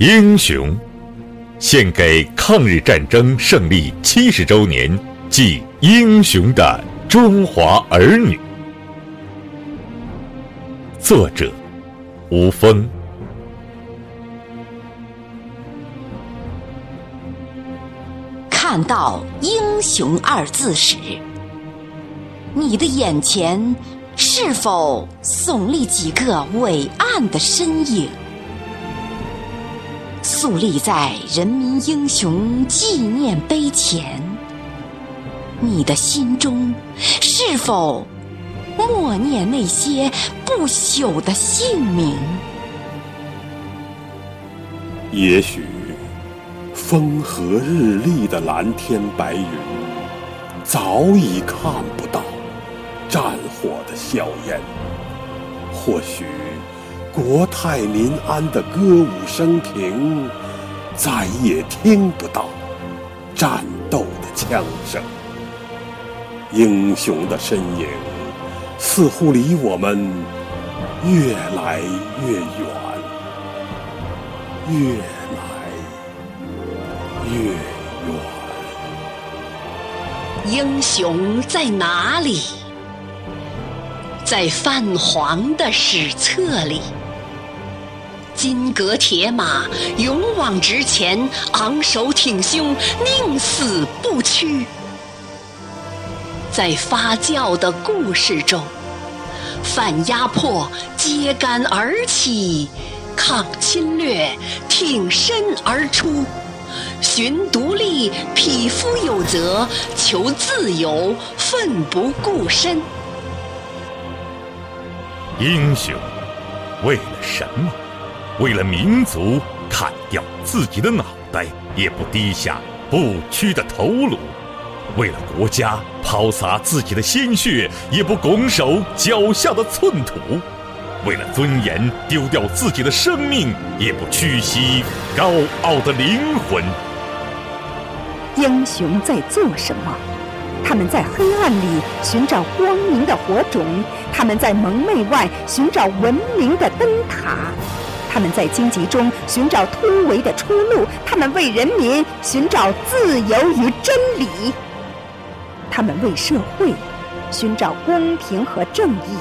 英雄，献给抗日战争胜利七十周年暨英雄的中华儿女。作者：吴峰。看到“英雄”二字时，你的眼前是否耸立几个伟岸的身影？肃立在人民英雄纪念碑前，你的心中是否默念那些不朽的姓名？也许。风和日丽的蓝天白云，早已看不到战火的硝烟；或许国泰民安的歌舞升平，再也听不到战斗的枪声。英雄的身影，似乎离我们越来越远，越来。越远，英雄在哪里？在泛黄的史册里，金戈铁马，勇往直前，昂首挺胸，宁死不屈。在发酵的故事中，反压迫，揭竿而起，抗侵略，挺身而出。寻独立，匹夫有责；求自由，奋不顾身。英雄为了什么？为了民族，砍掉自己的脑袋也不低下不屈的头颅；为了国家，抛洒自己的鲜血也不拱手脚下的寸土。为了尊严，丢掉自己的生命，也不屈膝高傲的灵魂。英雄在做什么？他们在黑暗里寻找光明的火种，他们在蒙昧外寻找文明的灯塔，他们在荆棘中寻找突围的出路，他们为人民寻找自由与真理，他们为社会寻找公平和正义。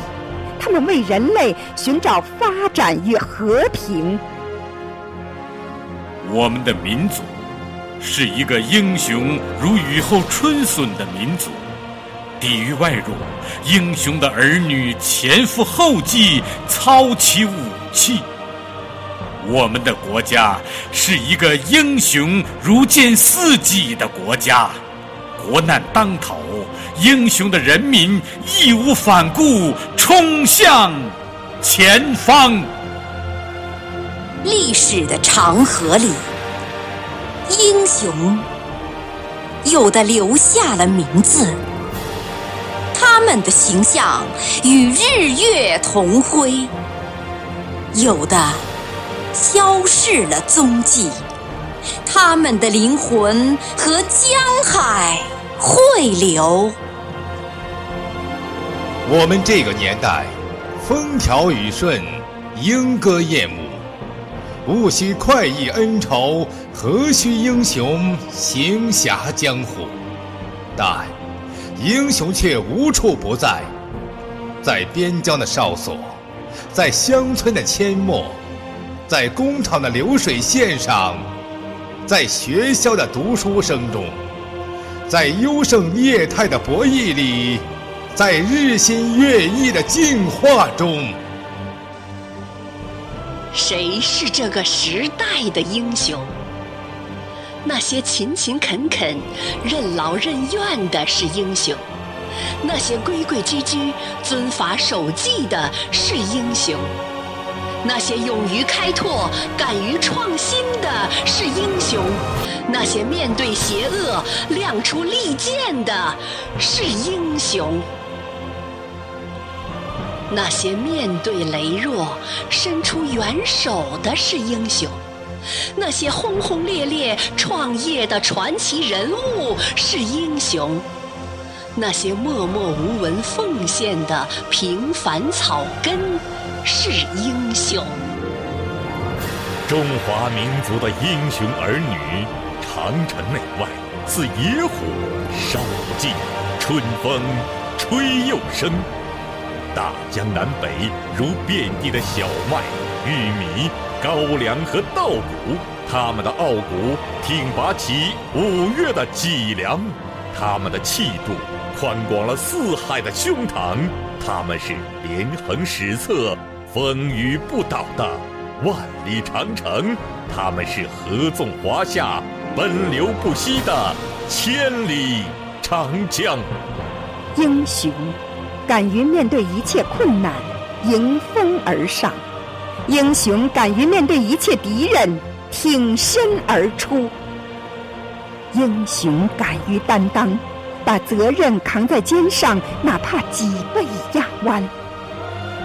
他们为人类寻找发展与和平。我们的民族是一个英雄如雨后春笋的民族，抵御外辱，英雄的儿女前赴后继，操起武器。我们的国家是一个英雄如见似己的国家，国难当头。英雄的人民义无反顾，冲向前方。历史的长河里，英雄有的留下了名字，他们的形象与日月同辉；有的消逝了踪迹，他们的灵魂和江海汇流。我们这个年代，风调雨顺，莺歌燕舞，不须快意恩仇，何须英雄行侠江湖？但英雄却无处不在，在边疆的哨所，在乡村的阡陌，在工厂的流水线上，在学校的读书声中，在优胜劣汰的博弈里。在日新月异的进化中，谁是这个时代的英雄？那些勤勤恳恳、任劳任怨的是英雄；那些规规矩矩、遵法守纪的是英雄；那些勇于开拓、敢于创新的是英雄；那些面对邪恶亮出利剑的是英雄。那些面对羸弱伸出援手的是英雄，那些轰轰烈烈创业的传奇人物是英雄，那些默默无闻奉献的平凡草根是英雄。中华民族的英雄儿女，长城内外似野火烧不尽，春风吹又生。大江南北如遍地的小麦、玉米、高粱和稻谷，他们的傲骨挺拔起五岳的脊梁，他们的气度宽广了四海的胸膛，他们是连横史册、风雨不倒的万里长城，他们是合纵华夏、奔流不息的千里长江。英雄。敢于面对一切困难，迎风而上；英雄敢于面对一切敌人，挺身而出；英雄敢于担当，把责任扛在肩上，哪怕脊背压弯；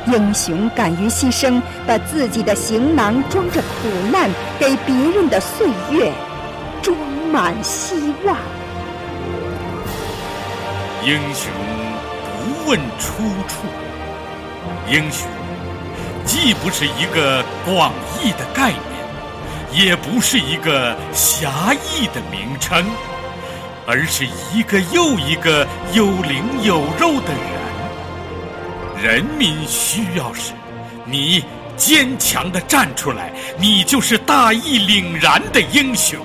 英雄敢于牺牲，把自己的行囊装着苦难，给别人的岁月装满希望。英雄。不问出处，英雄既不是一个广义的概念，也不是一个狭义的名称，而是一个又一个有灵有肉的人。人民需要时，你坚强的站出来，你就是大义凛然的英雄；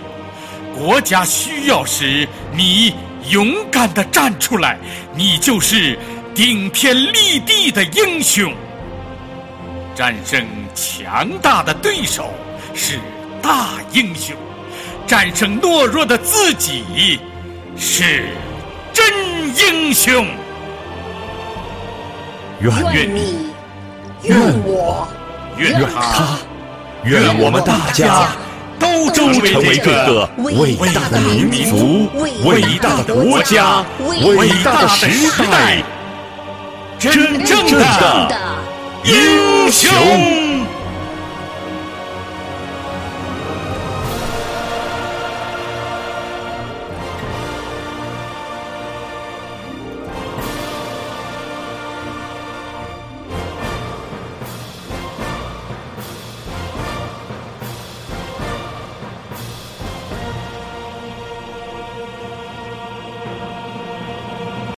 国家需要时，你。勇敢的站出来，你就是顶天立地的英雄。战胜强大的对手是大英雄，战胜懦弱的自己是真英雄。愿你，愿我，愿他，愿我们大家。都成为这个伟大的民族、伟大的国家、伟大的时代真正的英雄。